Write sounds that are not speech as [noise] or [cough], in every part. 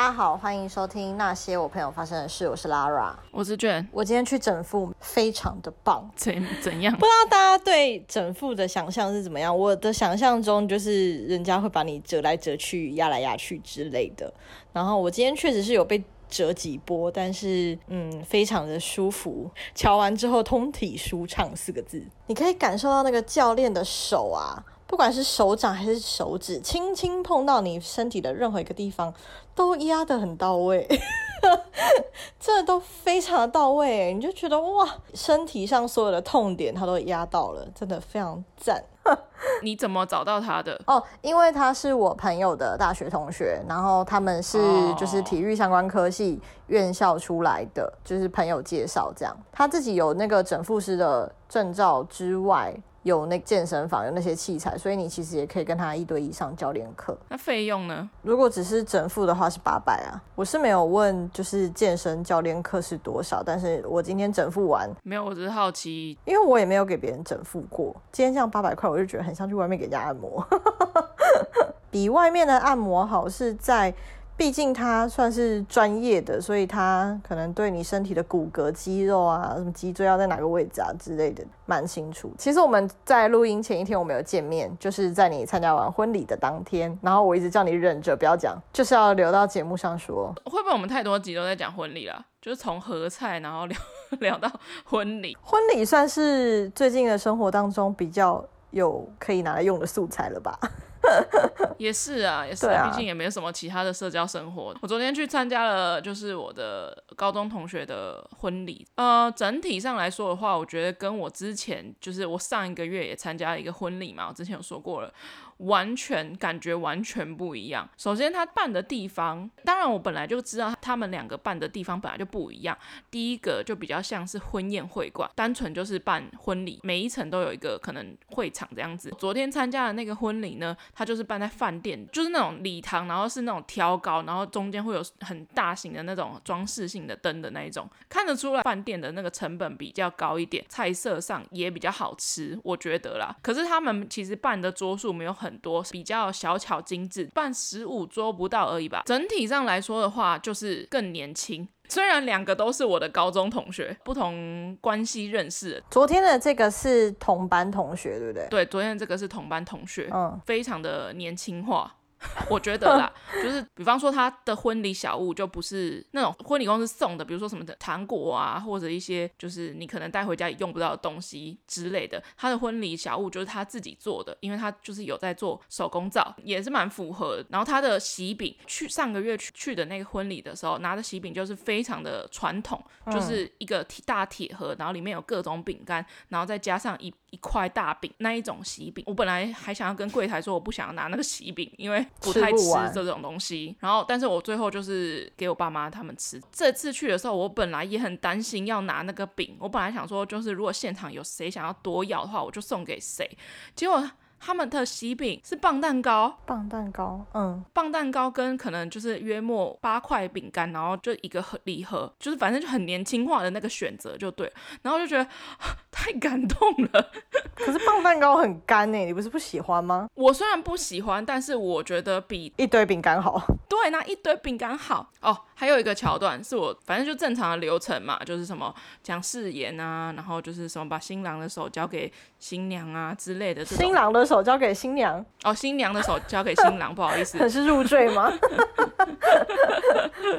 大家好，欢迎收听那些我朋友发生的事。我是 Lara，我是卷。我今天去整复，非常的棒。怎怎样？不知道大家对整复的想象是怎么样？我的想象中就是人家会把你折来折去、压来压去之类的。然后我今天确实是有被折几波，但是嗯，非常的舒服。瞧完之后，通体舒畅四个字。你可以感受到那个教练的手啊。不管是手掌还是手指，轻轻碰到你身体的任何一个地方，都压得很到位，[laughs] 这都非常的到位，你就觉得哇，身体上所有的痛点它都压到了，真的非常赞。[laughs] 你怎么找到他的？哦，因为他是我朋友的大学同学，然后他们是就是体育相关科系院校出来的，就是朋友介绍这样。他自己有那个整复师的证照之外。有那健身房有那些器材，所以你其实也可以跟他一对一上教练课。那费用呢？如果只是整付的话是八百啊。我是没有问，就是健身教练课是多少，但是我今天整付完没有，我只是好奇，因为我也没有给别人整付过。今天这样八百块，我就觉得很像去外面给人家按摩，[laughs] 比外面的按摩好是在。毕竟他算是专业的，所以他可能对你身体的骨骼、肌肉啊，什么脊椎要在哪个位置啊之类的，蛮清楚。其实我们在录音前一天我们有见面，就是在你参加完婚礼的当天，然后我一直叫你忍着不要讲，就是要留到节目上说。[laughs] 会不会我们太多集都在讲婚礼了？就是从合菜然后聊 [laughs] 聊到婚礼，婚礼算是最近的生活当中比较有可以拿来用的素材了吧？[laughs] 也是啊，也是啊，毕竟也没有什么其他的社交生活。我昨天去参加了，就是我的高中同学的婚礼。呃，整体上来说的话，我觉得跟我之前，就是我上一个月也参加了一个婚礼嘛，我之前有说过了。完全感觉完全不一样。首先，他办的地方，当然我本来就知道他们两个办的地方本来就不一样。第一个就比较像是婚宴会馆，单纯就是办婚礼，每一层都有一个可能会场这样子。昨天参加的那个婚礼呢，它就是办在饭店，就是那种礼堂，然后是那种挑高，然后中间会有很大型的那种装饰性的灯的那一种，看得出来饭店的那个成本比较高一点，菜色上也比较好吃，我觉得啦。可是他们其实办的桌数没有很。很多比较小巧精致，办十五桌不到而已吧。整体上来说的话，就是更年轻。虽然两个都是我的高中同学，不同关系认识。昨天的这个是同班同学，对不对？对，昨天的这个是同班同学，嗯，非常的年轻化。[laughs] 我觉得啦，就 [laughs] 是比方说他的婚礼小物就不是那种婚礼公司送的，比如说什么的糖果啊，或者一些就是你可能带回家也用不到的东西之类的。他的婚礼小物就是他自己做的，因为他就是有在做手工皂，也是蛮符合。然后他的喜饼，去上个月去去的那个婚礼的时候拿的喜饼就是非常的传统，就是一个大铁盒，然后里面有各种饼干，然后再加上一一块大饼那一种喜饼。我本来还想要跟柜台说我不想要拿那个喜饼，因为不太吃这种东西，然后，但是我最后就是给我爸妈他们吃。这次去的时候，我本来也很担心要拿那个饼，我本来想说，就是如果现场有谁想要多要的话，我就送给谁。结果。他们的喜饼是棒蛋糕，棒蛋糕，嗯，棒蛋糕跟可能就是约莫八块饼干，然后就一个盒礼盒，就是反正就很年轻化的那个选择就对，然后就觉得 [sighs] 太感动了。可是棒蛋糕很干诶，你不是不喜欢吗？我虽然不喜欢，但是我觉得比一堆饼干好。对，那一堆饼干好哦。还有一个桥段是我反正就正常的流程嘛，就是什么讲誓言啊，然后就是什么把新郎的手交给新娘啊之类的。新郎的手交给新娘哦，新娘的手交给新郎，不好意思，[laughs] 是入赘吗？[laughs]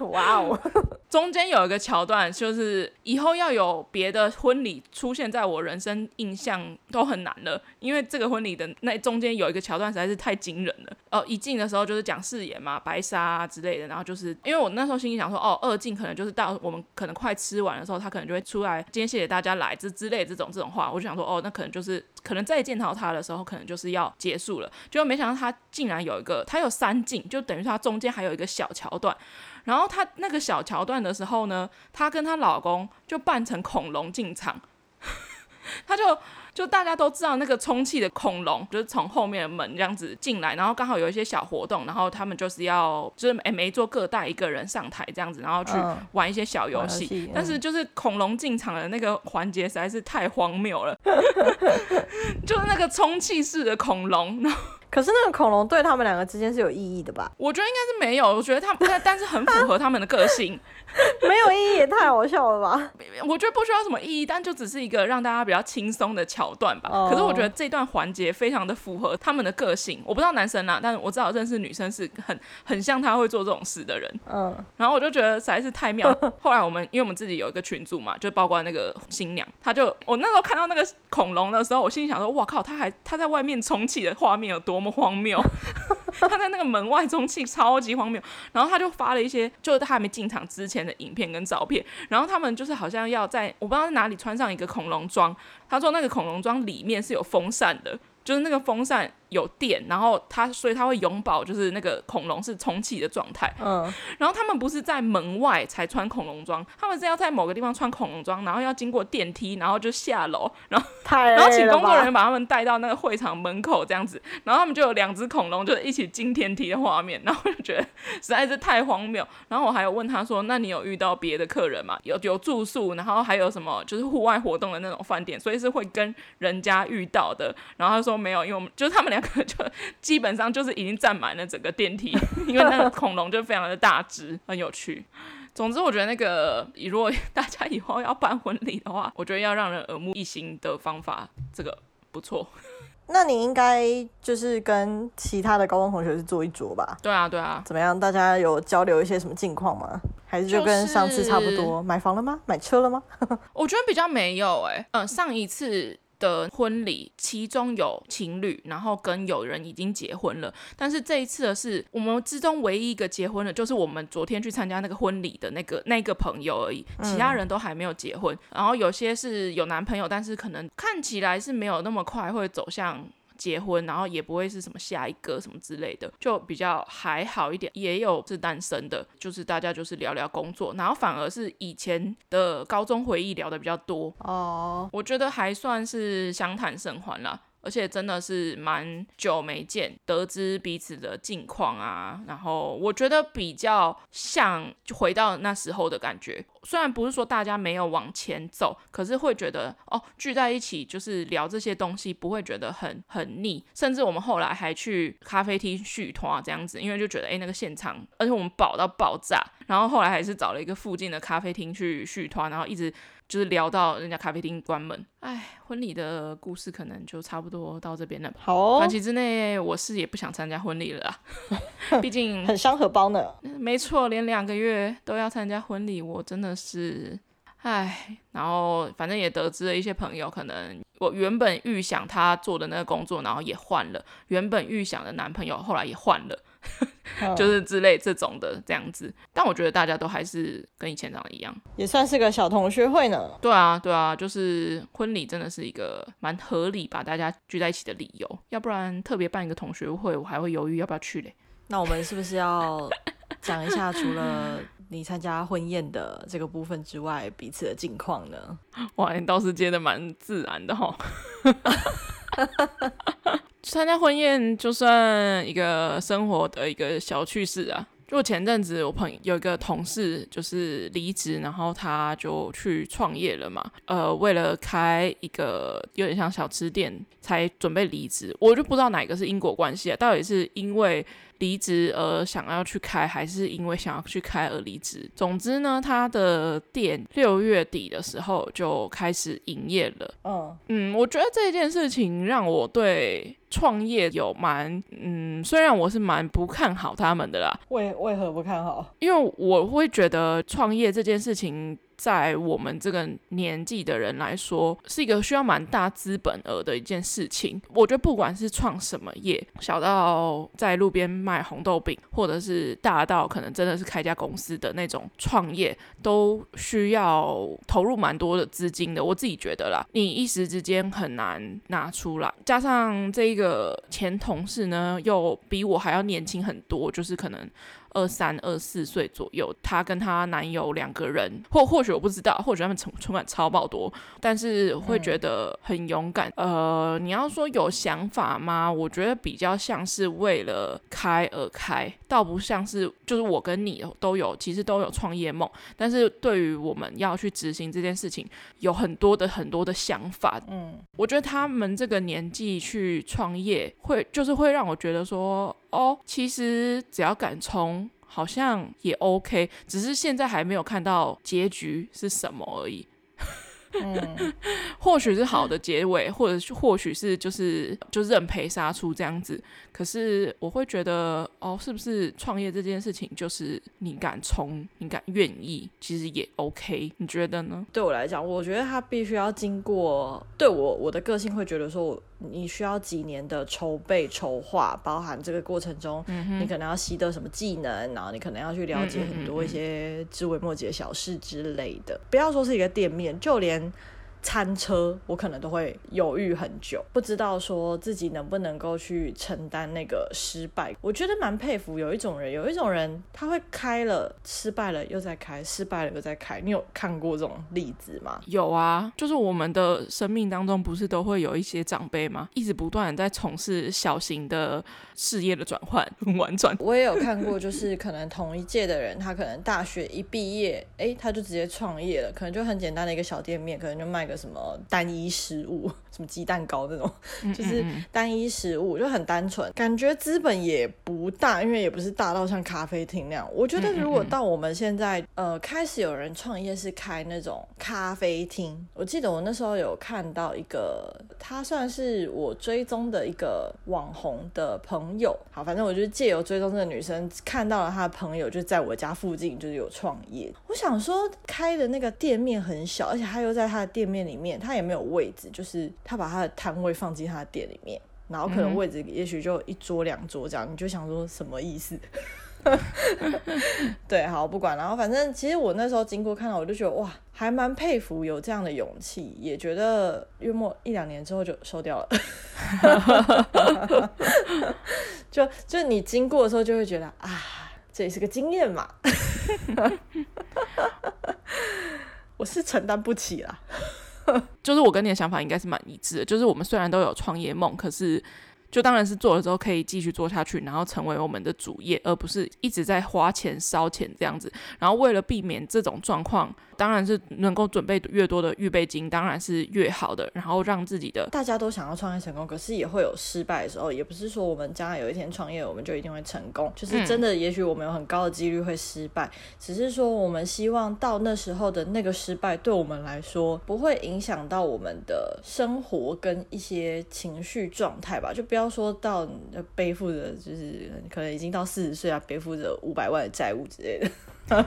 哇哦！[laughs] 中间有一个桥段，就是以后要有别的婚礼出现在我人生印象都很难了，因为这个婚礼的那中间有一个桥段实在是太惊人了。哦，一进的时候就是讲誓言嘛，白纱啊之类的，然后就是因为我那时候心里想说，哦，二进可能就是到我们可能快吃完的时候，他可能就会出来，今天谢谢大家来之之类的这种这种话，我就想说，哦，那可能就是可能再见到他的时候，可能就是要结束了，就没想到他竟然有一个，他有三进，就等于说他中间还有一个小桥段。然后他那个小桥段的时候呢，她跟她老公就扮成恐龙进场，他就就大家都知道那个充气的恐龙就是从后面的门这样子进来，然后刚好有一些小活动，然后他们就是要就是每每一桌各带一个人上台这样子，然后去玩一些小游戏，嗯、但是就是恐龙进场的那个环节实在是太荒谬了 [laughs] [laughs] 就是那个充气式的恐龙。可是那个恐龙对他们两个之间是有意义的吧？我觉得应该是没有，我觉得他们但但是很符合他们的个性。[laughs] 没有意义也太好笑了吧？[laughs] 我觉得不需要什么意义，但就只是一个让大家比较轻松的桥段吧。Oh. 可是我觉得这段环节非常的符合他们的个性。我不知道男生啦，但我知道认识女生是很很像他会做这种事的人。嗯，然后我就觉得实在是太妙。[laughs] 后来我们因为我们自己有一个群组嘛，就包括那个新娘，他就我那时候看到那个恐龙的时候，我心里想说：哇靠，他还他在外面充气的画面有多么荒谬。[laughs] 他在那个门外中气，超级荒谬。然后他就发了一些，就是他还没进场之前的影片跟照片。然后他们就是好像要在我不知道在哪里穿上一个恐龙装。他说那个恐龙装里面是有风扇的，就是那个风扇。有电，然后他所以他会永保就是那个恐龙是充气的状态。嗯，然后他们不是在门外才穿恐龙装，他们是要在某个地方穿恐龙装，然后要经过电梯，然后就下楼，然后然后请工作人员把他们带到那个会场门口这样子，然后他们就有两只恐龙就是一起进电梯的画面，然后我就觉得实在是太荒谬。然后我还有问他说：“那你有遇到别的客人吗？有有住宿，然后还有什么就是户外活动的那种饭店，所以是会跟人家遇到的。”然后他说：“没有，因为我们就是他们两。[laughs] ”就基本上就是已经占满了整个电梯，因为那个恐龙就非常的大只，很有趣。总之，我觉得那个如果大家以后要办婚礼的话，我觉得要让人耳目一新的方法，这个不错。那你应该就是跟其他的高中同学是坐一桌吧？对啊，对啊。怎么样？大家有交流一些什么近况吗？还是就跟上次差不多？就是、买房了吗？买车了吗？[laughs] 我觉得比较没有哎、欸。嗯，上一次。的婚礼，其中有情侣，然后跟有人已经结婚了。但是这一次的是我们之中唯一一个结婚的，就是我们昨天去参加那个婚礼的那个那个朋友而已，其他人都还没有结婚。然后有些是有男朋友，但是可能看起来是没有那么快会走向。结婚，然后也不会是什么下一个什么之类的，就比较还好一点。也有是单身的，就是大家就是聊聊工作，然后反而是以前的高中回忆聊的比较多哦。我觉得还算是相谈甚欢啦。而且真的是蛮久没见，得知彼此的近况啊，然后我觉得比较像回到那时候的感觉。虽然不是说大家没有往前走，可是会觉得哦，聚在一起就是聊这些东西，不会觉得很很腻。甚至我们后来还去咖啡厅续团这样子，因为就觉得诶，那个现场，而且我们饱到爆炸。然后后来还是找了一个附近的咖啡厅去续团，然后一直。就是聊到人家咖啡厅关门，哎，婚礼的故事可能就差不多到这边了吧。好哦，短期之内我是也不想参加婚礼了，[laughs] 毕竟很伤荷包呢。没错，连两个月都要参加婚礼，我真的是，哎，然后反正也得知了一些朋友，可能我原本预想他做的那个工作，然后也换了，原本预想的男朋友后来也换了。就是之类这种的这样子，但我觉得大家都还是跟以前长得一样，也算是个小同学会呢。对啊，对啊，就是婚礼真的是一个蛮合理把大家聚在一起的理由，要不然特别办一个同学会，我还会犹豫要不要去嘞。那我们是不是要 [laughs] 讲一下，除了你参加婚宴的这个部分之外，彼此的近况呢？[laughs] 哇，你倒是接的蛮自然的齁。[laughs] 参加婚宴就算一个生活的一个小趣事啊。就前阵子我朋友有一个同事就是离职，然后他就去创业了嘛。呃，为了开一个有点像小吃店，才准备离职。我就不知道哪个是因果关系啊，到底是因为。离职而想要去开，还是因为想要去开而离职？总之呢，他的店六月底的时候就开始营业了。嗯嗯，我觉得这件事情让我对创业有蛮嗯，虽然我是蛮不看好他们的啦。为为何不看好？因为我会觉得创业这件事情。在我们这个年纪的人来说，是一个需要蛮大资本额的一件事情。我觉得不管是创什么业，小到在路边卖红豆饼，或者是大到可能真的是开家公司的那种创业，都需要投入蛮多的资金的。我自己觉得啦，你一时之间很难拿出来。加上这个前同事呢，又比我还要年轻很多，就是可能。二三二四岁左右，她跟她男友两个人，或或许我不知道，或许他们存存款超爆多，但是会觉得很勇敢。嗯、呃，你要说有想法吗？我觉得比较像是为了开而开，倒不像是就是我跟你都有，其实都有创业梦，但是对于我们要去执行这件事情，有很多的很多的想法。嗯，我觉得他们这个年纪去创业，会就是会让我觉得说，哦，其实只要敢冲，好像也 OK，只是现在还没有看到结局是什么而已。嗯，[laughs] 或许是好的结尾，或者或许是就是就认赔杀出这样子。可是我会觉得，哦，是不是创业这件事情就是你敢冲，你敢愿意，其实也 OK。你觉得呢？对我来讲，我觉得他必须要经过。对我我的个性会觉得说，你需要几年的筹备筹划，包含这个过程中，嗯、你可能要习得什么技能，然后你可能要去了解很多一些枝微末节的小事之类的。嗯嗯嗯，不要说是一个店面，就连。餐车，我可能都会犹豫很久，不知道说自己能不能够去承担那个失败。我觉得蛮佩服有一种人，有一种人他会开了，失败了又再开，失败了又再开。你有看过这种例子吗？有啊，就是我们的生命当中不是都会有一些长辈吗？一直不断在从事小型的事业的转换，[laughs] 很婉转。我也有看过，就是可能同一届的人，他可能大学一毕业，哎，他就直接创业了，可能就很简单的一个小店面，可能就卖个。什么单一食物，[laughs] 什么鸡蛋糕那种，就是单一食物就很单纯，感觉资本也不大，因为也不是大到像咖啡厅那样。我觉得如果到我们现在，呃，开始有人创业是开那种咖啡厅，我记得我那时候有看到一个，他算是我追踪的一个网红的朋友。好，反正我就借由追踪这个女生，看到了她的朋友就在我家附近，就是有创业。我想说，开的那个店面很小，而且他又在他的店面里面，他也没有位置，就是他把他的摊位放进他的店里面，然后可能位置也许就一桌两桌这样，你就想说什么意思？[laughs] 对，好，不管，然后反正其实我那时候经过看到，我就觉得哇，还蛮佩服有这样的勇气，也觉得月末一两年之后就收掉了。[laughs] 就就你经过的时候就会觉得啊，这也是个经验嘛。[laughs] 我是承担不起啦，[laughs] 就是我跟你的想法应该是蛮一致的，就是我们虽然都有创业梦，可是。就当然是做了之后可以继续做下去，然后成为我们的主业，而不是一直在花钱烧钱这样子。然后为了避免这种状况，当然是能够准备越多的预备金，当然是越好的。然后让自己的大家都想要创业成功，可是也会有失败的时候。也不是说我们将来有一天创业，我们就一定会成功。就是真的，也许我们有很高的几率会失败，嗯、只是说我们希望到那时候的那个失败，对我们来说不会影响到我们的生活跟一些情绪状态吧。就不要。要说到背负着，就是可能已经到四十岁啊，背负着五百万的债务之类的。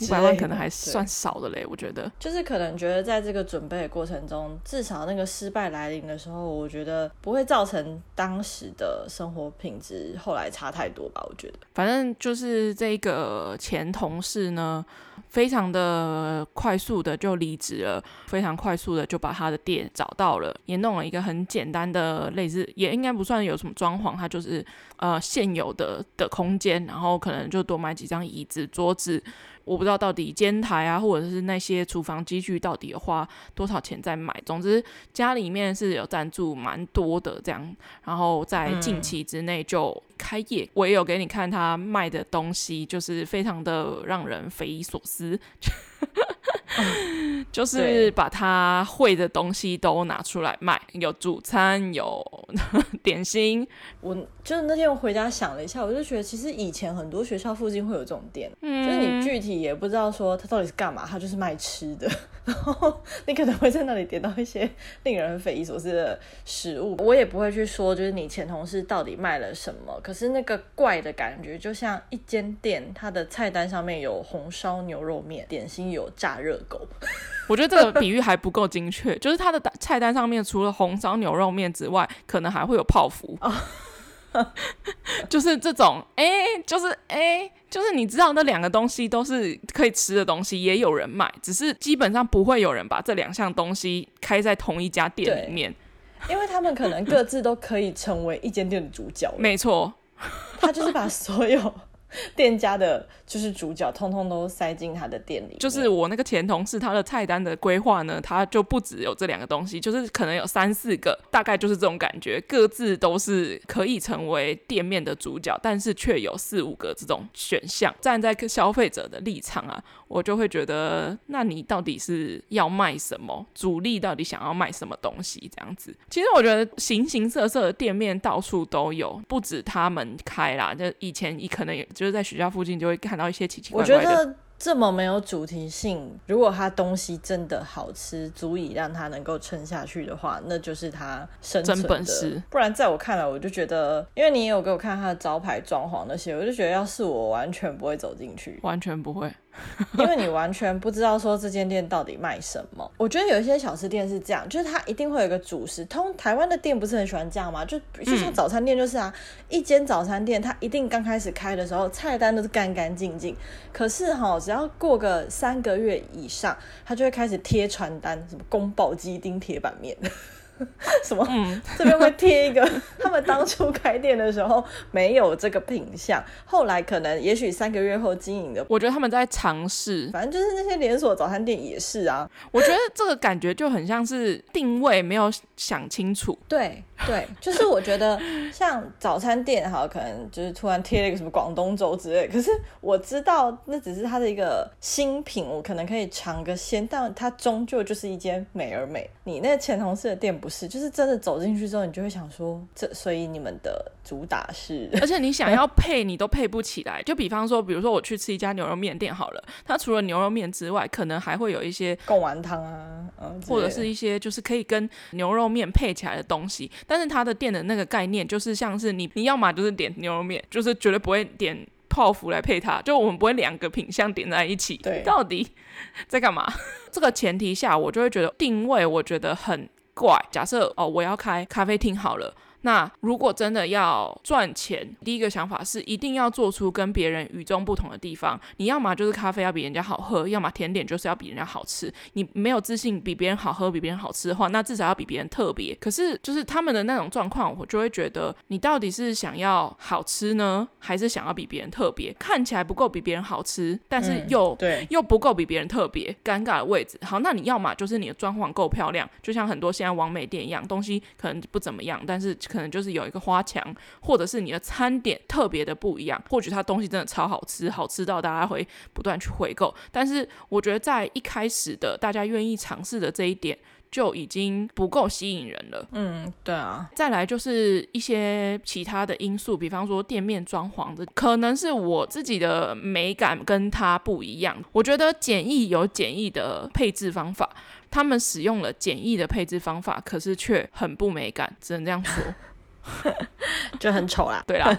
五百万可能还算少的嘞，我觉得。就是可能觉得在这个准备的过程中，至少那个失败来临的时候，我觉得不会造成当时的生活品质后来差太多吧。我觉得，反正就是这个前同事呢，非常的快速的就离职了，非常快速的就把他的店找到了，也弄了一个很简单的类似，也应该不算有什么装潢，他就是呃现有的的空间，然后可能就多买几张椅子、桌子。我不知道到底煎台啊，或者是那些厨房机具到底要花多少钱在买。总之家里面是有赞助蛮多的这样，然后在近期之内就开业。嗯、我也有给你看他卖的东西，就是非常的让人匪夷所思。[laughs] 就是把他会的东西都拿出来卖，有主餐，有 [laughs] 点心。我就是那天我回家想了一下，我就觉得其实以前很多学校附近会有这种店，嗯、就是你具体也不知道说它到底是干嘛，它就是卖吃的，[laughs] 然后你可能会在那里点到一些令人匪夷所思的食物。我也不会去说就是你前同事到底卖了什么，可是那个怪的感觉就像一间店，它的菜单上面有红烧牛肉面，点心有炸热狗。我觉得这个比喻还不够精确，就是它的菜单上面除了红烧牛肉面之外，可能还会有泡芙，就是这种，哎、欸，就是哎、欸，就是你知道那两个东西都是可以吃的东西，也有人买，只是基本上不会有人把这两项东西开在同一家店里面，因为他们可能各自都可以成为一间店的主角。没错，他就是把所有。[laughs] 店家的就是主角，通通都塞进他的店里。就是我那个前同事，他的菜单的规划呢，他就不只有这两个东西，就是可能有三四个，大概就是这种感觉，各自都是可以成为店面的主角，但是却有四五个这种选项。站在消费者的立场啊，我就会觉得，那你到底是要卖什么？主力到底想要卖什么东西？这样子，其实我觉得形形色色的店面到处都有，不止他们开啦，就以前你可能也就是在学校附近就会看到一些奇奇怪怪的。我觉得这么没有主题性，如果它东西真的好吃，足以让它能够撑下去的话，那就是它生存的本事。不然在我看来，我就觉得，因为你也有给我看它的招牌装潢那些，我就觉得要是我完全不会走进去，完全不会。[laughs] 因为你完全不知道说这间店到底卖什么。我觉得有一些小吃店是这样，就是它一定会有一个主食。通台湾的店不是很喜欢这样吗？就就像早餐店就是啊，嗯、一间早餐店它一定刚开始开的时候菜单都是干干净净，可是哈，只要过个三个月以上，它就会开始贴传单，什么宫保鸡丁铁板面。[laughs] 什么？嗯，[laughs] 这边会贴一个，他们当初开店的时候没有这个品相，后来可能也许三个月后经营的，我觉得他们在尝试，反正就是那些连锁早餐店也是啊。[laughs] 我觉得这个感觉就很像是定位没有想清楚。对对，就是我觉得像早餐店哈，可能就是突然贴了一个什么广东粥之类，可是我知道那只是它的一个新品，我可能可以尝个鲜，但它终究就是一间美而美。你那前同事的店。不是，就是真的走进去之后，你就会想说，这所以你们的主打是，而且你想 [laughs] 要配，你都配不起来。就比方说，比如说我去吃一家牛肉面店好了，它除了牛肉面之外，可能还会有一些贡丸汤啊，嗯，或者是一些就是可以跟牛肉面配起来的东西。但是它的店的那个概念就是像是你，你要么就是点牛肉面，就是绝对不会点泡芙来配它，就我们不会两个品相点在一起。对，到底在干嘛？[laughs] 这个前提下，我就会觉得定位，我觉得很。怪，假设哦，我要开咖啡厅好了。那如果真的要赚钱，第一个想法是一定要做出跟别人与众不同的地方。你要么就是咖啡要比人家好喝，要么甜点就是要比人家好吃。你没有自信比别人好喝，比别人好吃的话，那至少要比别人特别。可是就是他们的那种状况，我就会觉得你到底是想要好吃呢，还是想要比别人特别？看起来不够比别人好吃，但是又、嗯、对又不够比别人特别，尴尬的位置。好，那你要么就是你的装潢够漂亮，就像很多现在网美店一样，东西可能不怎么样，但是。可能就是有一个花墙，或者是你的餐点特别的不一样，或许它东西真的超好吃，好吃到大家会不断去回购。但是我觉得在一开始的大家愿意尝试的这一点就已经不够吸引人了。嗯，对啊。再来就是一些其他的因素，比方说店面装潢的，可能是我自己的美感跟它不一样。我觉得简易有简易的配置方法。他们使用了简易的配置方法，可是却很不美感，只能这样说，[laughs] 就很丑啦。对啦，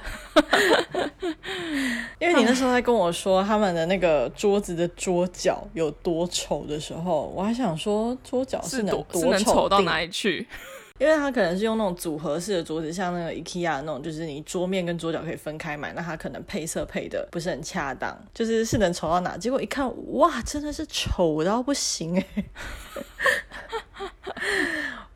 [laughs] 因为你那时候在跟我说他们的那个桌子的桌角有多丑的时候，我还想说桌角是能多是能丑到哪里去？[laughs] 因为它可能是用那种组合式的桌子，像那个 IKEA 那种，就是你桌面跟桌角可以分开买，那它可能配色配的不是很恰当，就是是能丑到哪？结果一看，哇，真的是丑到不行哎！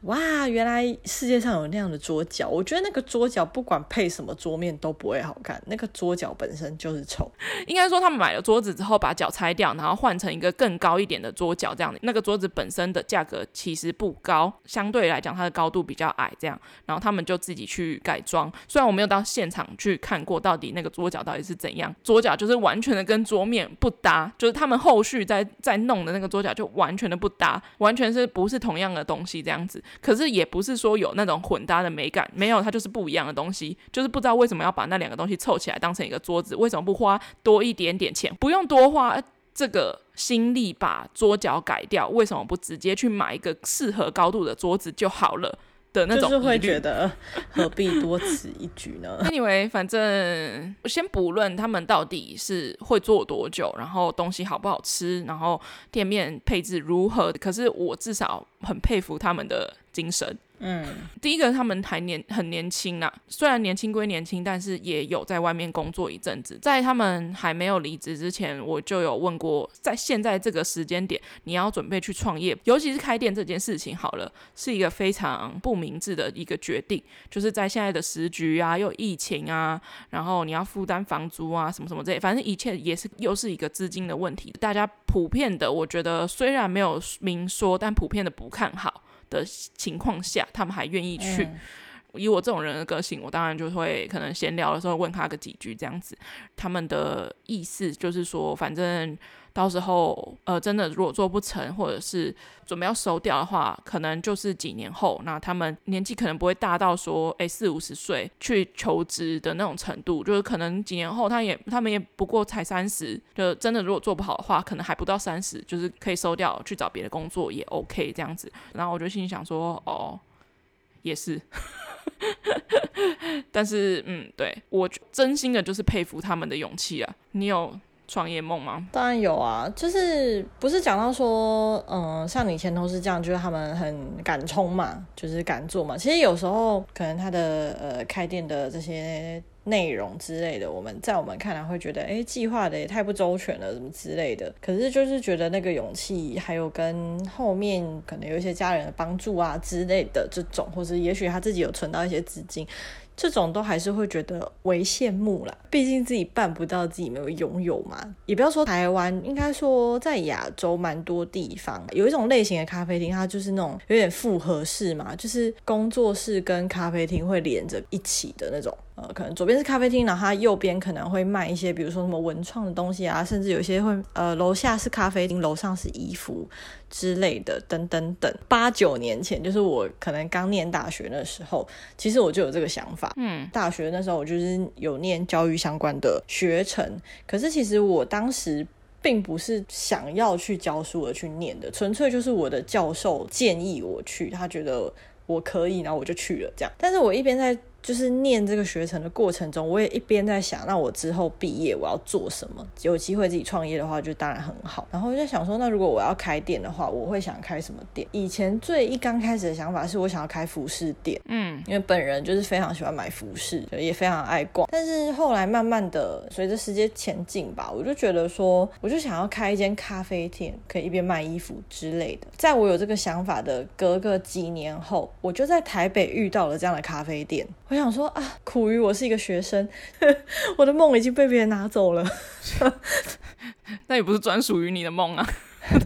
哇，原来世界上有那样的桌角。我觉得那个桌角不管配什么桌面都不会好看，那个桌角本身就是丑。应该说他们买了桌子之后把脚拆掉，然后换成一个更高一点的桌角，这样的那个桌子本身的价格其实不高，相对来讲它的高度比较矮，这样，然后他们就自己去改装。虽然我没有到现场去看过到底那个桌角到底是怎样，桌角就是完全的跟桌面不搭，就是他们后续在在弄的那个桌角就完全的不搭，完全是不是同样的东西这样子。可是也不是说有那种混搭的美感，没有，它就是不一样的东西，就是不知道为什么要把那两个东西凑起来当成一个桌子，为什么不花多一点点钱，不用多花这个心力把桌角改掉，为什么不直接去买一个适合高度的桌子就好了？的那种就是会觉得何必多此一举呢？[laughs] Anyway，反正我先不论他们到底是会做多久，然后东西好不好吃，然后店面配置如何，可是我至少很佩服他们的精神。嗯，第一个他们还年很年轻啊，虽然年轻归年轻，但是也有在外面工作一阵子。在他们还没有离职之前，我就有问过，在现在这个时间点，你要准备去创业，尤其是开店这件事情，好了，是一个非常不明智的一个决定。就是在现在的时局啊，又疫情啊，然后你要负担房租啊，什么什么这些，反正一切也是又是一个资金的问题。大家普遍的，我觉得虽然没有明说，但普遍的不看好。的情况下，他们还愿意去。嗯。以我这种人的个性，我当然就会可能闲聊的时候问他个几句这样子。他们的意思就是说，反正到时候呃真的如果做不成，或者是准备要收掉的话，可能就是几年后。那他们年纪可能不会大到说，诶四五十岁去求职的那种程度，就是可能几年后他也他们也不过才三十，就真的如果做不好的话，可能还不到三十，就是可以收掉去找别的工作也 OK 这样子。然后我就心里想说，哦，也是。[laughs] 但是，嗯，对，我真心的就是佩服他们的勇气啊！你有创业梦吗？当然有啊，就是不是讲到说，嗯，像你前同事这样，就是他们很敢冲嘛，就是敢做嘛。其实有时候可能他的呃开店的这些。内容之类的，我们在我们看来会觉得，哎，计划的也太不周全了，什么之类的。可是就是觉得那个勇气，还有跟后面可能有一些家人的帮助啊之类的这种，或者也许他自己有存到一些资金。这种都还是会觉得为羡慕啦，毕竟自己办不到，自己没有拥有嘛。也不要说台湾，应该说在亚洲蛮多地方有一种类型的咖啡厅，它就是那种有点复合式嘛，就是工作室跟咖啡厅会连着一起的那种。呃，可能左边是咖啡厅，然后它右边可能会卖一些，比如说什么文创的东西啊，甚至有些会呃楼下是咖啡厅，楼上是衣服。之类的，等等等。八九年前，就是我可能刚念大学那时候，其实我就有这个想法。嗯，大学那时候我就是有念教育相关的学程，可是其实我当时并不是想要去教书而去念的，纯粹就是我的教授建议我去，他觉得我可以，然后我就去了这样。但是我一边在。就是念这个学程的过程中，我也一边在想，那我之后毕业我要做什么？有机会自己创业的话，就当然很好。然后我就想说，那如果我要开店的话，我会想开什么店？以前最一刚开始的想法是我想要开服饰店，嗯，因为本人就是非常喜欢买服饰，也非常爱逛。但是后来慢慢的随着时间前进吧，我就觉得说，我就想要开一间咖啡店，可以一边卖衣服之类的。在我有这个想法的隔个几年后，我就在台北遇到了这样的咖啡店。我想说啊，苦于我是一个学生，[laughs] 我的梦已经被别人拿走了。[laughs] 那也不是专属于你的梦啊。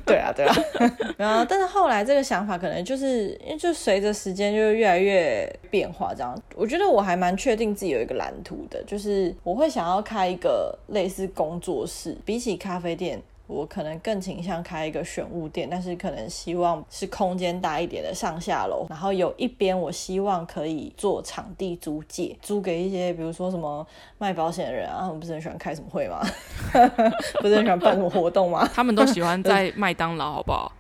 对啊，对啊。[laughs] 然后，但是后来这个想法可能就是因为就随着时间就越来越变化，这样。我觉得我还蛮确定自己有一个蓝图的，就是我会想要开一个类似工作室，比起咖啡店。我可能更倾向开一个选物店，但是可能希望是空间大一点的上下楼，然后有一边我希望可以做场地租借，租给一些比如说什么卖保险的人啊，他们不是很喜欢开什么会吗？[laughs] 不是很喜欢办什么活动吗？[laughs] 他们都喜欢在麦当劳，好不好？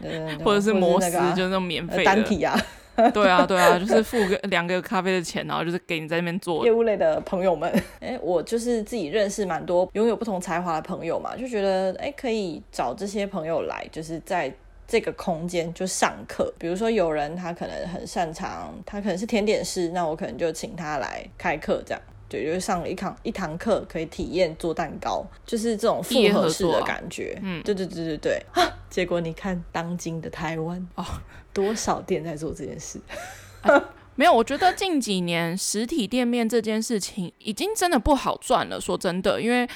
对对 [laughs] 对，或者是摩斯，就是那种免费的单体啊。[laughs] 对啊，对啊，就是付个两个咖啡的钱，然后就是给你在那边做。业务类的朋友们，[laughs] 哎，我就是自己认识蛮多拥有不同才华的朋友嘛，就觉得哎，可以找这些朋友来，就是在这个空间就上课。比如说有人他可能很擅长，他可能是甜点师，那我可能就请他来开课，这样对，就是上了一堂一堂课，可以体验做蛋糕，就是这种复合式的感觉。嗯，对对对对对。啊，结果你看当今的台湾哦。多少店在做这件事？[laughs] 啊，没有，我觉得近几年实体店面这件事情已经真的不好赚了。说真的，因为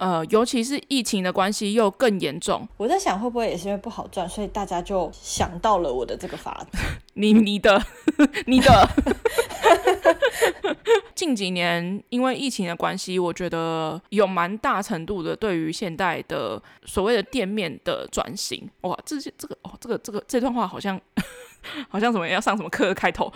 呃，尤其是疫情的关系又更严重。我在想，会不会也是因为不好赚，所以大家就想到了我的这个法子？[laughs] 你你的你的。[laughs] [laughs] 近几年因为疫情的关系，我觉得有蛮大程度的对于现代的所谓的店面的转型。哇，这些这个哦，这个这个这段话好像好像什么要上什么课开头。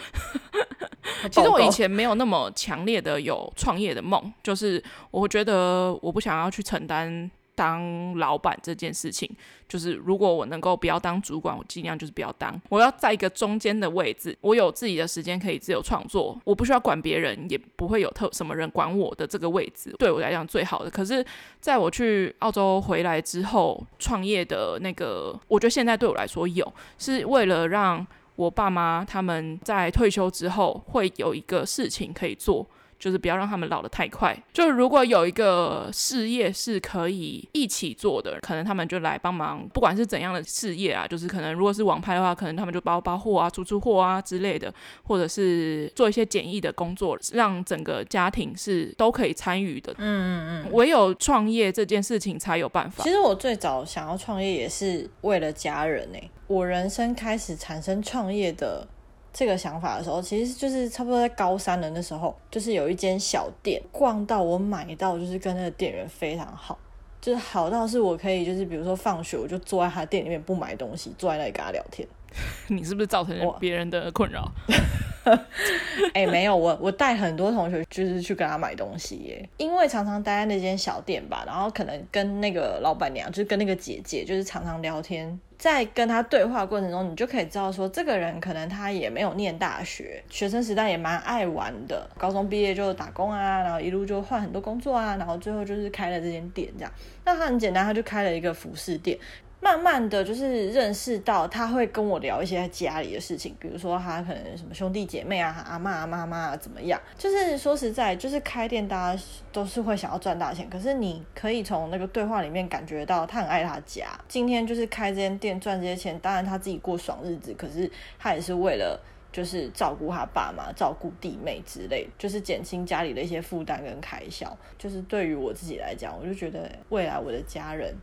其实我以前没有那么强烈的有创业的梦，就是我觉得我不想要去承担。当老板这件事情，就是如果我能够不要当主管，我尽量就是不要当。我要在一个中间的位置，我有自己的时间可以自由创作，我不需要管别人，也不会有特什么人管我的这个位置，对我来讲最好的。可是，在我去澳洲回来之后，创业的那个，我觉得现在对我来说有，是为了让我爸妈他们在退休之后会有一个事情可以做。就是不要让他们老得太快。就如果有一个事业是可以一起做的，可能他们就来帮忙，不管是怎样的事业啊，就是可能如果是网拍的话，可能他们就包包货啊、出出货啊之类的，或者是做一些简易的工作，让整个家庭是都可以参与的。嗯嗯嗯。唯有创业这件事情才有办法。其实我最早想要创业也是为了家人呢、欸。我人生开始产生创业的。这个想法的时候，其实就是差不多在高三的那时候，就是有一间小店，逛到我买到，就是跟那个店员非常好，就是好到是我可以，就是比如说放学我就坐在他店里面不买东西，坐在那里跟他聊天。[laughs] 你是不是造成别人的困扰？[laughs] [laughs] 哎、没有，我我带很多同学就是去跟他买东西耶，因为常常待在那间小店吧，然后可能跟那个老板娘，就是跟那个姐姐，就是常常聊天，在跟他对话过程中，你就可以知道说，这个人可能他也没有念大学，学生时代也蛮爱玩的，高中毕业就打工啊，然后一路就换很多工作啊，然后最后就是开了这间店这样。那他很简单，他就开了一个服饰店。慢慢的就是认识到，他会跟我聊一些家里的事情，比如说他可能什么兄弟姐妹啊、阿妈啊、妈妈啊怎么样。就是说实在，就是开店大家都是会想要赚大钱，可是你可以从那个对话里面感觉到他很爱他家。今天就是开这间店赚这些钱，当然他自己过爽日子，可是他也是为了就是照顾他爸妈、照顾弟妹之类，就是减轻家里的一些负担跟开销。就是对于我自己来讲，我就觉得未来我的家人。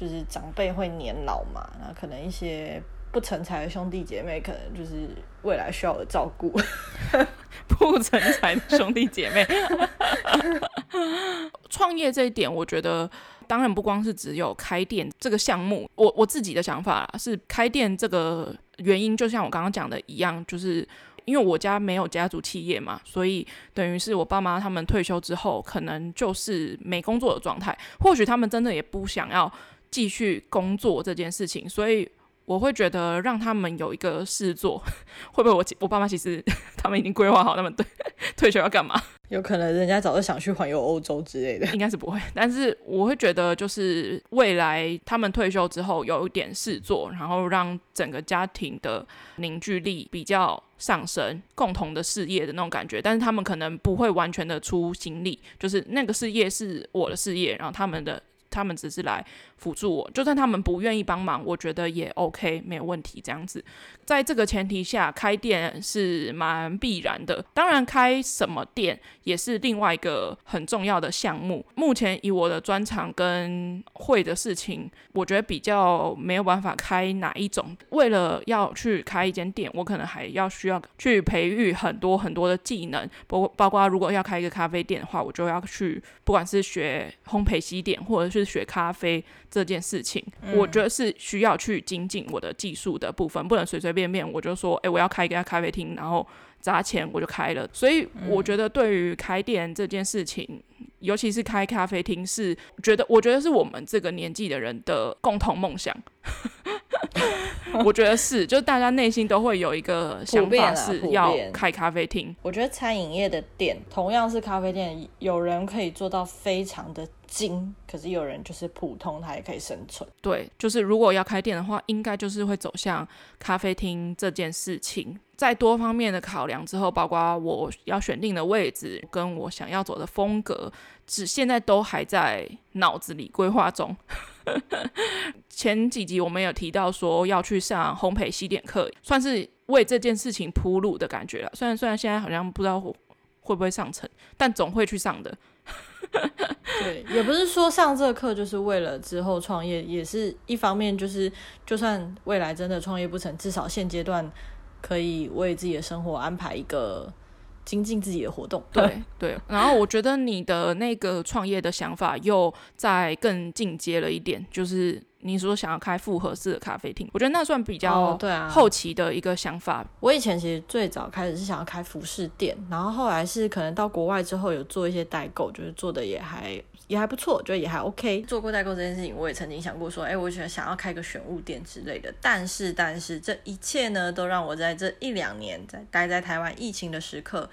就是长辈会年老嘛，那可能一些不成才的兄弟姐妹，可能就是未来需要的照顾。[laughs] 不成才的兄弟姐妹，创业这一点，我觉得当然不光是只有开店这个项目。我我自己的想法是，开店这个原因，就像我刚刚讲的一样，就是因为我家没有家族企业嘛，所以等于是我爸妈他们退休之后，可能就是没工作的状态。或许他们真的也不想要。继续工作这件事情，所以我会觉得让他们有一个事做，[laughs] 会不会我我爸妈其实 [laughs] 他们已经规划好他们对 [laughs] 退休要干嘛？有可能人家早就想去环游欧洲之类的，应该是不会。但是我会觉得，就是未来他们退休之后有一点事做，然后让整个家庭的凝聚力比较上升，共同的事业的那种感觉。但是他们可能不会完全的出心力，就是那个事业是我的事业，然后他们的。他们只是来辅助我，就算他们不愿意帮忙，我觉得也 OK，没有问题。这样子，在这个前提下，开店是蛮必然的。当然，开什么店也是另外一个很重要的项目。目前以我的专长跟会的事情，我觉得比较没有办法开哪一种。为了要去开一间店，我可能还要需要去培育很多很多的技能，包包括如果要开一个咖啡店的话，我就要去，不管是学烘焙西点，或者是学咖啡这件事情，嗯、我觉得是需要去精进我的技术的部分，不能随随便便我就说，哎、欸，我要开一家咖啡厅，然后砸钱我就开了。所以我觉得对于开店这件事情，嗯、尤其是开咖啡厅，是觉得我觉得是我们这个年纪的人的共同梦想。[laughs] 我觉得是，就大家内心都会有一个想法是要开咖啡厅。我觉得餐饮业的店同样是咖啡店，有人可以做到非常的精，可是有人就是普通，他也可以生存。对，就是如果要开店的话，应该就是会走向咖啡厅这件事情。在多方面的考量之后，包括我要选定的位置，跟我想要走的风格，只现在都还在脑子里规划中。[laughs] 前几集我们有提到说要去上烘焙西点课，算是为这件事情铺路的感觉了。虽然虽然现在好像不知道会不会上成，但总会去上的。[laughs] 对，也不是说上这课就是为了之后创业，也是一方面就是，就算未来真的创业不成，至少现阶段。可以为自己的生活安排一个精进自己的活动，对 [laughs] 对。然后我觉得你的那个创业的想法又再更进阶了一点，就是你说想要开复合式的咖啡厅，我觉得那算比较对啊后期的一个想法。哦，啊。我以前其实最早开始是想要开服饰店，然后后来是可能到国外之后有做一些代购，就是做的也还。也还不错，觉得也还 OK。做过代购这件事情，我也曾经想过说，哎，我觉得想要开个选物店之类的。但是，但是这一切呢，都让我在这一两年在待在台湾疫情的时刻，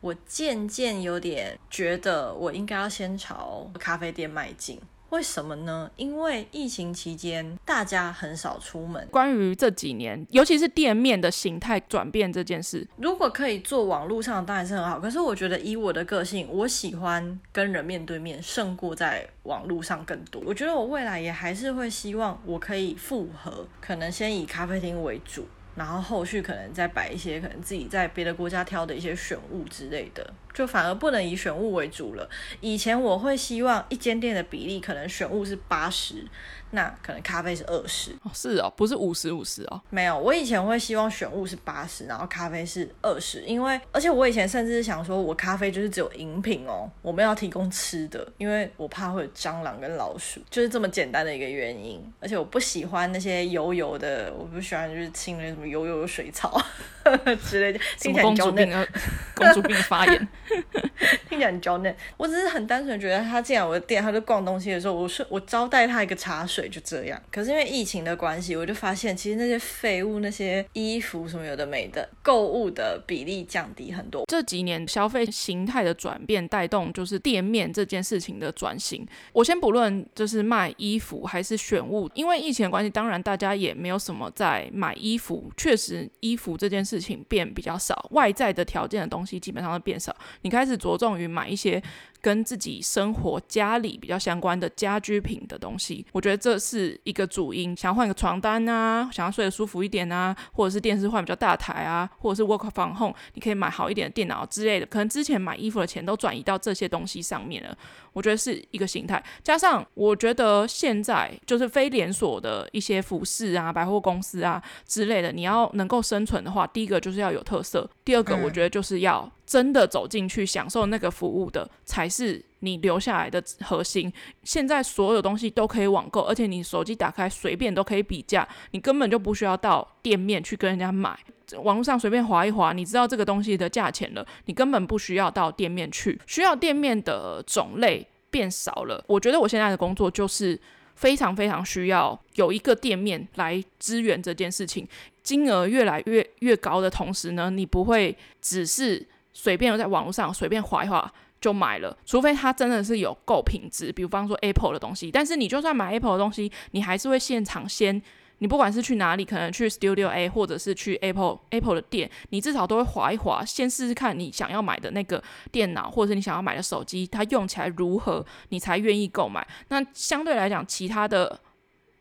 我渐渐有点觉得我应该要先朝咖啡店迈进。为什么呢？因为疫情期间大家很少出门。关于这几年，尤其是店面的形态转变这件事，如果可以做网络上，当然是很好。可是我觉得以我的个性，我喜欢跟人面对面，胜过在网络上更多。我觉得我未来也还是会希望我可以复合，可能先以咖啡厅为主。然后后续可能再摆一些可能自己在别的国家挑的一些选物之类的，就反而不能以选物为主了。以前我会希望一间店的比例可能选物是八十。那可能咖啡是二十哦，是哦，不是五十五十哦。没有，我以前会希望选物是八十，然后咖啡是二十，因为而且我以前甚至是想说，我咖啡就是只有饮品哦，我们要提供吃的，因为我怕会有蟑螂跟老鼠，就是这么简单的一个原因。而且我不喜欢那些油油的，我不喜欢就是清那什么油油的水草 [laughs] 之类的，听起来很娇嫩啊，公主病发言，[laughs] [laughs] 听起来很娇嫩。我只是很单纯觉得他进来我的店，他就逛东西的时候，我说我招待他一个茶水。就这样，可是因为疫情的关系，我就发现其实那些废物、那些衣服什么有的没的，购物的比例降低很多。这几年消费形态的转变，带动就是店面这件事情的转型。我先不论就是卖衣服还是选物，因为疫情的关系，当然大家也没有什么在买衣服。确实，衣服这件事情变比较少，外在的条件的东西基本上都变少。你开始着重于买一些。跟自己生活家里比较相关的家居品的东西，我觉得这是一个主因。想要换个床单啊，想要睡得舒服一点啊，或者是电视换比较大台啊，或者是 work from home，你可以买好一点的电脑之类的。可能之前买衣服的钱都转移到这些东西上面了。我觉得是一个形态。加上我觉得现在就是非连锁的一些服饰啊、百货公司啊之类的，你要能够生存的话，第一个就是要有特色，第二个我觉得就是要。真的走进去享受那个服务的，才是你留下来的核心。现在所有东西都可以网购，而且你手机打开随便都可以比价，你根本就不需要到店面去跟人家买。网络上随便划一划，你知道这个东西的价钱了，你根本不需要到店面去。需要店面的种类变少了。我觉得我现在的工作就是非常非常需要有一个店面来支援这件事情。金额越来越越高的同时呢，你不会只是。随便在网络上随便划一划就买了，除非它真的是有够品质，比方说 Apple 的东西。但是你就算买 Apple 的东西，你还是会现场先，你不管是去哪里，可能去 Studio A 或者是去 Apple Apple 的店，你至少都会划一划，先试试看你想要买的那个电脑或者是你想要买的手机，它用起来如何，你才愿意购买。那相对来讲，其他的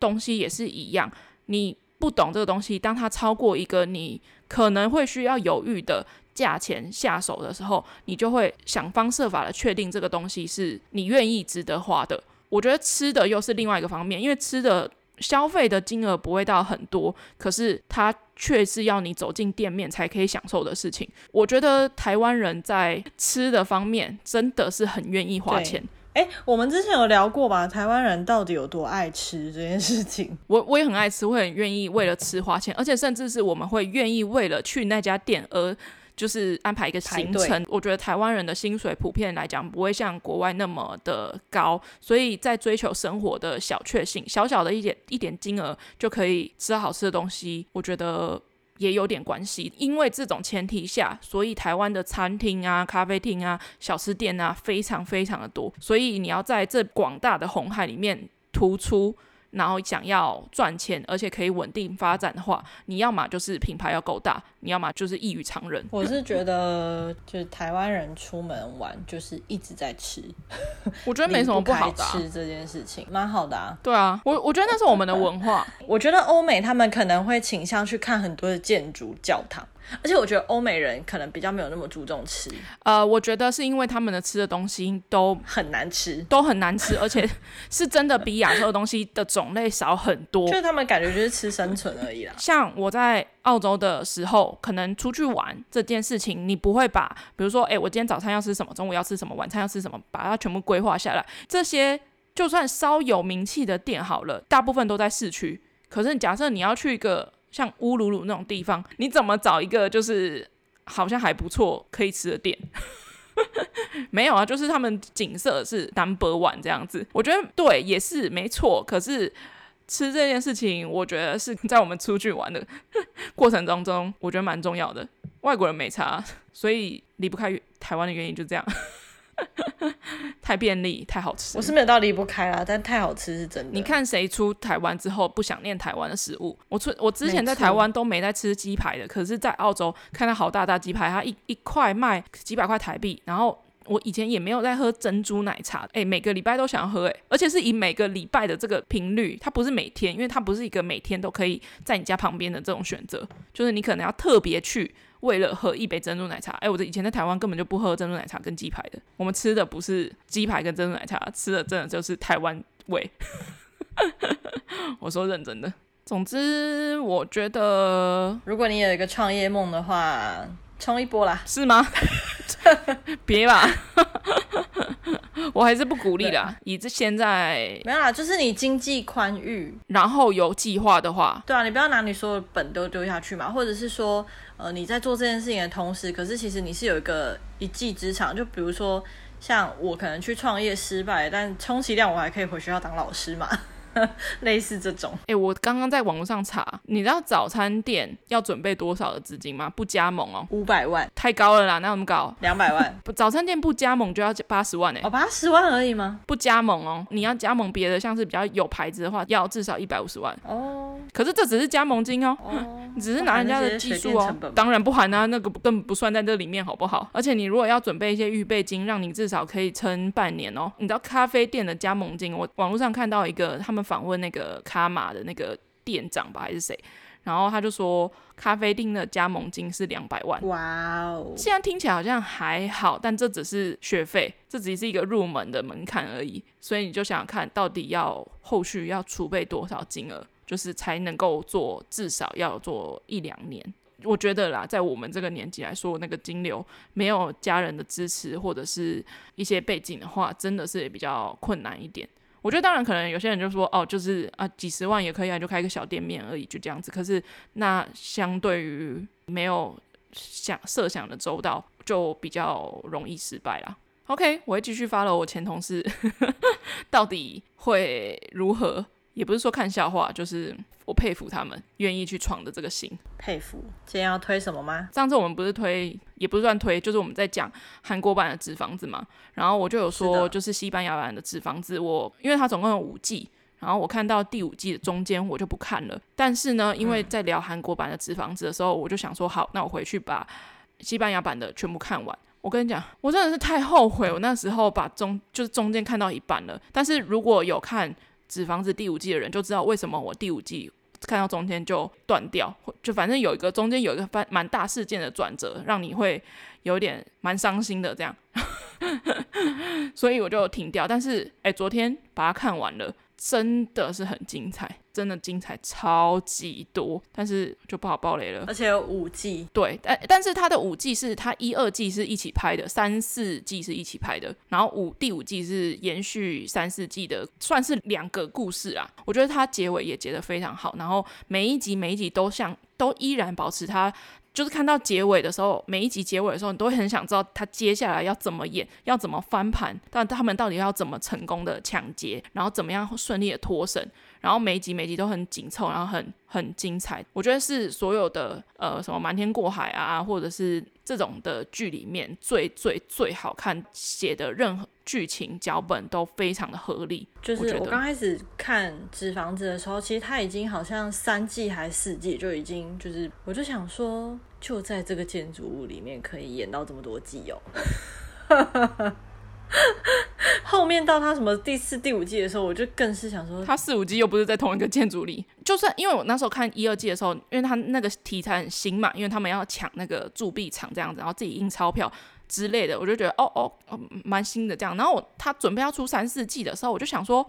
东西也是一样，你不懂这个东西，当它超过一个你可能会需要犹豫的。价钱下手的时候，你就会想方设法的确定这个东西是你愿意值得花的。我觉得吃的又是另外一个方面，因为吃的消费的金额不会到很多，可是它却是要你走进店面才可以享受的事情。我觉得台湾人在吃的方面真的是很愿意花钱。哎，我们之前有聊过吧？台湾人到底有多爱吃这件事情？[laughs] 我我也很爱吃，会很愿意为了吃花钱，而且甚至是我们会愿意为了去那家店而。就是安排一个行程，我觉得台湾人的薪水普遍来讲不会像国外那么的高，所以在追求生活的小确幸，小小的一点一点金额就可以吃到好吃的东西，我觉得也有点关系。因为这种前提下，所以台湾的餐厅啊、咖啡厅啊、小吃店啊非常非常的多，所以你要在这广大的红海里面突出。然后想要赚钱，而且可以稳定发展的话，你要么就是品牌要够大，你要么就是异于常人。我是觉得，就是台湾人出门玩就是一直在吃，[laughs] 我觉得没什么不好的、啊。吃这件事情蛮好的啊。对啊，我我觉得那是我们的文化。[laughs] 我觉得欧美他们可能会倾向去看很多的建筑、教堂。而且我觉得欧美人可能比较没有那么注重吃，呃，我觉得是因为他们的吃的东西都很难吃，都很难吃，而且是真的比亚洲的东西的种类少很多，就是他们感觉就是吃生存而已啦。像我在澳洲的时候，可能出去玩这件事情，你不会把，比如说，哎，我今天早餐要吃什么，中午要吃什么，晚餐要吃什么，把它全部规划下来。这些就算稍有名气的店好了，大部分都在市区。可是假设你要去一个。像乌鲁鲁那种地方，你怎么找一个就是好像还不错可以吃的店？[laughs] 没有啊，就是他们景色是 number one 这样子。我觉得对，也是没错。可是吃这件事情，我觉得是 [laughs] 在我们出去玩的 [laughs] 过程当中，我觉得蛮重要的。外国人没差，所以离不开台湾的原因就这样。[laughs] 太便利，太好吃。我是没有到离不开啦，但太好吃是真的。你看谁出台湾之后不想念台湾的食物？我出我之前在台湾都没在吃鸡排的，可是在澳洲看到好大大鸡排，它一一块卖几百块台币，然后。我以前也没有在喝珍珠奶茶，哎、欸，每个礼拜都想要喝，哎，而且是以每个礼拜的这个频率，它不是每天，因为它不是一个每天都可以在你家旁边的这种选择，就是你可能要特别去为了喝一杯珍珠奶茶。哎、我的以前在台湾根本就不喝珍珠奶茶跟鸡排的，我们吃的不是鸡排跟珍珠奶茶，吃的真的就是台湾味。[laughs] 我说认真的，总之我觉得，如果你有一个创业梦的话。冲一波啦，是吗？[laughs] 别吧，[laughs] 我还是不鼓励啦。以这现在没有啦，就是你经济宽裕，然后有计划的话，对啊，你不要拿你所有本都丢下去嘛。或者是说，呃，你在做这件事情的同时，可是其实你是有一个一技之长。就比如说，像我可能去创业失败，但充其量我还可以回学校当老师嘛。[laughs] 类似这种，哎、欸，我刚刚在网络上查，你知道早餐店要准备多少的资金吗？不加盟哦，五百万，太高了啦，那怎么搞？两百万，[laughs] 不，早餐店不加盟就要八十万哎、欸，哦，八十万而已吗？不加盟哦，你要加盟别的，像是比较有牌子的话，要至少一百五十万哦。可是这只是加盟金哦，只是拿人家的技术哦，当然不含啊，那个根本不算在这里面，好不好？而且你如果要准备一些预备金，让你至少可以撑半年哦。你知道咖啡店的加盟金，我网络上看到一个，他们访问那个。卡玛的那个店长吧，还是谁？然后他就说，咖啡厅的加盟金是两百万。哇哦！现在听起来好像还好，但这只是学费，这只是一个入门的门槛而已。所以你就想想看到底要后续要储备多少金额，就是才能够做，至少要做一两年。我觉得啦，在我们这个年纪来说，那个金流没有家人的支持或者是一些背景的话，真的是比较困难一点。我觉得当然可能有些人就说哦，就是啊几十万也可以啊，就开一个小店面而已，就这样子。可是那相对于没有想设想的周到，就比较容易失败啦。OK，我会继续发了我前同事 [laughs] 到底会如何。也不是说看笑话，就是我佩服他们愿意去闯的这个心。佩服。今天要推什么吗？上次我们不是推，也不是算推，就是我们在讲韩国版的纸房子嘛。然后我就有说，就是西班牙版的纸房子，我因为它总共有五季，然后我看到第五季的中间我就不看了。但是呢，因为在聊韩国版的纸房子的时候，我就想说，好，那我回去把西班牙版的全部看完。我跟你讲，我真的是太后悔，我那时候把中就是中间看到一半了。但是如果有看。纸房子第五季的人就知道为什么我第五季看到中间就断掉，就反正有一个中间有一个蛮蛮大事件的转折，让你会有点蛮伤心的这样，[laughs] 所以我就停掉。但是哎，昨天把它看完了。真的是很精彩，真的精彩超级多，但是就不好爆雷了。而且有五季，对，但但是它的五季是它一二季是一起拍的，三四季是一起拍的，然后五第五季是延续三四季的，算是两个故事啊。我觉得它结尾也结得非常好，然后每一集每一集都像都依然保持它。就是看到结尾的时候，每一集结尾的时候，你都会很想知道他接下来要怎么演，要怎么翻盘，但他们到底要怎么成功的抢劫，然后怎么样顺利的脱身，然后每一集每一集都很紧凑，然后很很精彩。我觉得是所有的呃什么瞒天过海啊，或者是这种的剧里面最最最好看写的任何。剧情脚本都非常的合理，就是我刚开始看《纸房子》的时候，其实它已经好像三季还是四季就已经就是，我就想说，就在这个建筑物里面可以演到这么多季哦。[laughs] [laughs] 后面到他什么第四、第五季的时候，我就更是想说，他四五季又不是在同一个建筑里，就算因为我那时候看一二季的时候，因为他那个题材很新嘛，因为他们要抢那个铸币厂这样子，然后自己印钞票。之类的，我就觉得哦哦，蛮新的这样。然后他准备要出三四季的时候，我就想说，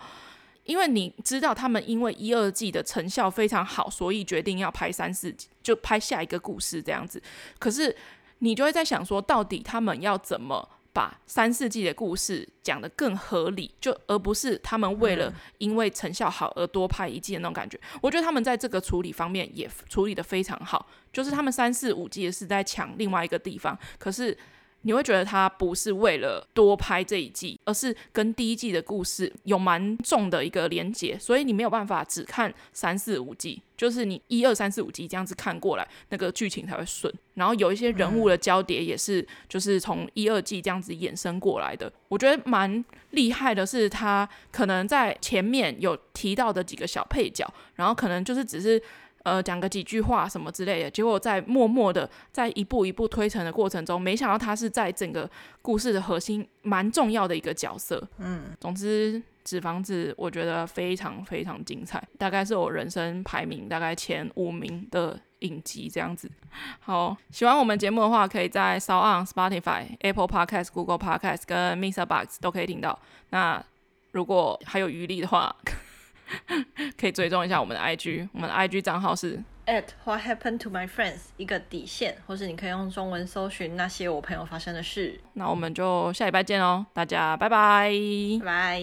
因为你知道他们因为一二季的成效非常好，所以决定要拍三四季，就拍下一个故事这样子。可是你就会在想说，到底他们要怎么把三四季的故事讲得更合理，就而不是他们为了因为成效好而多拍一季的那种感觉。我觉得他们在这个处理方面也处理得非常好，就是他们三四五季是在抢另外一个地方，可是。你会觉得它不是为了多拍这一季，而是跟第一季的故事有蛮重的一个连结，所以你没有办法只看三四五季，就是你一二三四五季这样子看过来，那个剧情才会顺。然后有一些人物的交叠也是，就是从一二季这样子衍生过来的。我觉得蛮厉害的是，他可能在前面有提到的几个小配角，然后可能就是只是。呃，讲个几句话什么之类的，结果在默默的在一步一步推陈的过程中，没想到他是在整个故事的核心蛮重要的一个角色。嗯，总之《纸房子》我觉得非常非常精彩，大概是我人生排名大概前五名的影集这样子。好，喜欢我们节目的话，可以在 SoundOn、Spotify、Apple Podcast、Google Podcast 跟 MixerBox 都可以听到。那如果还有余力的话，[laughs] 可以追踪一下我们的 IG，我们的 IG 账号是 at What Happened to My Friends 一个底线，或是你可以用中文搜寻那些我朋友发生的事。那我们就下礼拜见哦，大家拜拜，拜。